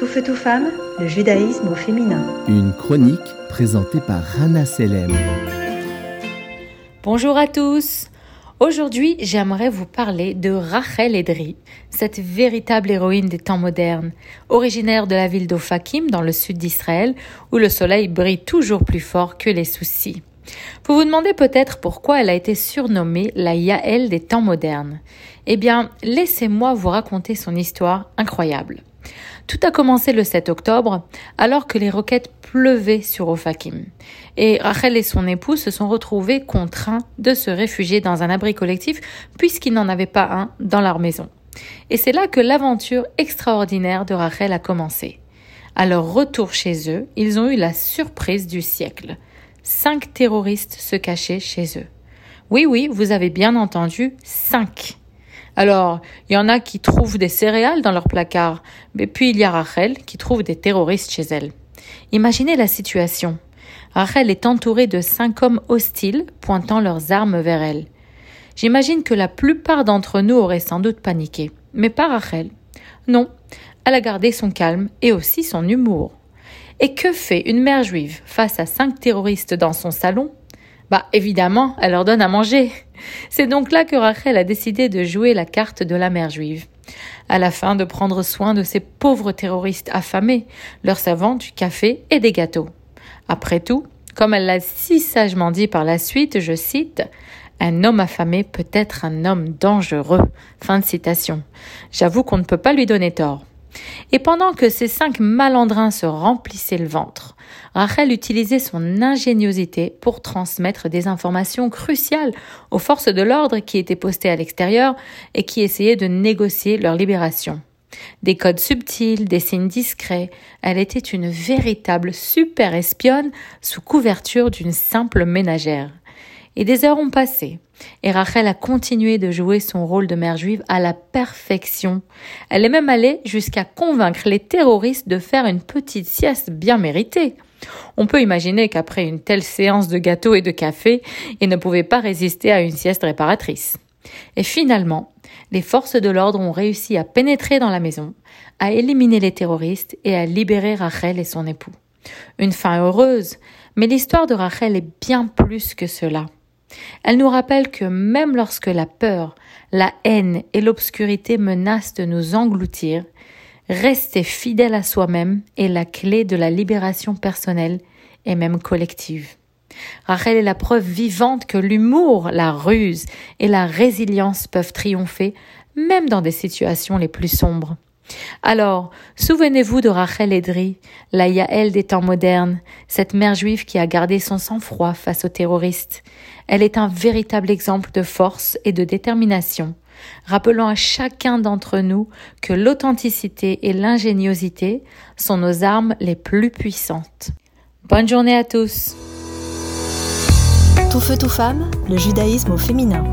Tout feu, tout femme, le judaïsme au féminin. Une chronique présentée par Rana Selem. Bonjour à tous. Aujourd'hui, j'aimerais vous parler de Rachel Edri, cette véritable héroïne des temps modernes, originaire de la ville d'Ofakim dans le sud d'Israël, où le soleil brille toujours plus fort que les soucis. Vous vous demandez peut-être pourquoi elle a été surnommée la Yael des temps modernes. Eh bien, laissez-moi vous raconter son histoire incroyable. Tout a commencé le 7 octobre, alors que les roquettes pleuvaient sur Ofakim. Et Rachel et son époux se sont retrouvés contraints de se réfugier dans un abri collectif puisqu'ils n'en avaient pas un dans leur maison. Et c'est là que l'aventure extraordinaire de Rachel a commencé. À leur retour chez eux, ils ont eu la surprise du siècle. Cinq terroristes se cachaient chez eux. Oui, oui, vous avez bien entendu, cinq. Alors, il y en a qui trouvent des céréales dans leur placard, mais puis il y a Rachel qui trouve des terroristes chez elle. Imaginez la situation. Rachel est entourée de cinq hommes hostiles pointant leurs armes vers elle. J'imagine que la plupart d'entre nous auraient sans doute paniqué, mais pas Rachel. Non, elle a gardé son calme et aussi son humour. Et que fait une mère juive face à cinq terroristes dans son salon? Bah évidemment, elle leur donne à manger. C'est donc là que Rachel a décidé de jouer la carte de la mère juive. À la fin de prendre soin de ces pauvres terroristes affamés, leur servant du café et des gâteaux. Après tout, comme elle l'a si sagement dit par la suite, je cite, un homme affamé peut être un homme dangereux. Fin de citation. J'avoue qu'on ne peut pas lui donner tort. Et pendant que ces cinq malandrins se remplissaient le ventre, Rachel utilisait son ingéniosité pour transmettre des informations cruciales aux forces de l'ordre qui étaient postées à l'extérieur et qui essayaient de négocier leur libération. Des codes subtils, des signes discrets, elle était une véritable super espionne sous couverture d'une simple ménagère. Et des heures ont passé. Et Rachel a continué de jouer son rôle de mère juive à la perfection. Elle est même allée jusqu'à convaincre les terroristes de faire une petite sieste bien méritée. On peut imaginer qu'après une telle séance de gâteaux et de café, ils ne pouvaient pas résister à une sieste réparatrice. Et finalement, les forces de l'ordre ont réussi à pénétrer dans la maison, à éliminer les terroristes et à libérer Rachel et son époux. Une fin heureuse, mais l'histoire de Rachel est bien plus que cela. Elle nous rappelle que même lorsque la peur, la haine et l'obscurité menacent de nous engloutir, rester fidèle à soi-même est la clé de la libération personnelle et même collective. Rachel est la preuve vivante que l'humour, la ruse et la résilience peuvent triompher même dans des situations les plus sombres. Alors, souvenez-vous de Rachel Edri, la Yael des temps modernes, cette mère juive qui a gardé son sang-froid face aux terroristes. Elle est un véritable exemple de force et de détermination, rappelant à chacun d'entre nous que l'authenticité et l'ingéniosité sont nos armes les plus puissantes. Bonne journée à tous. Tout feu, tout femme, le judaïsme au féminin.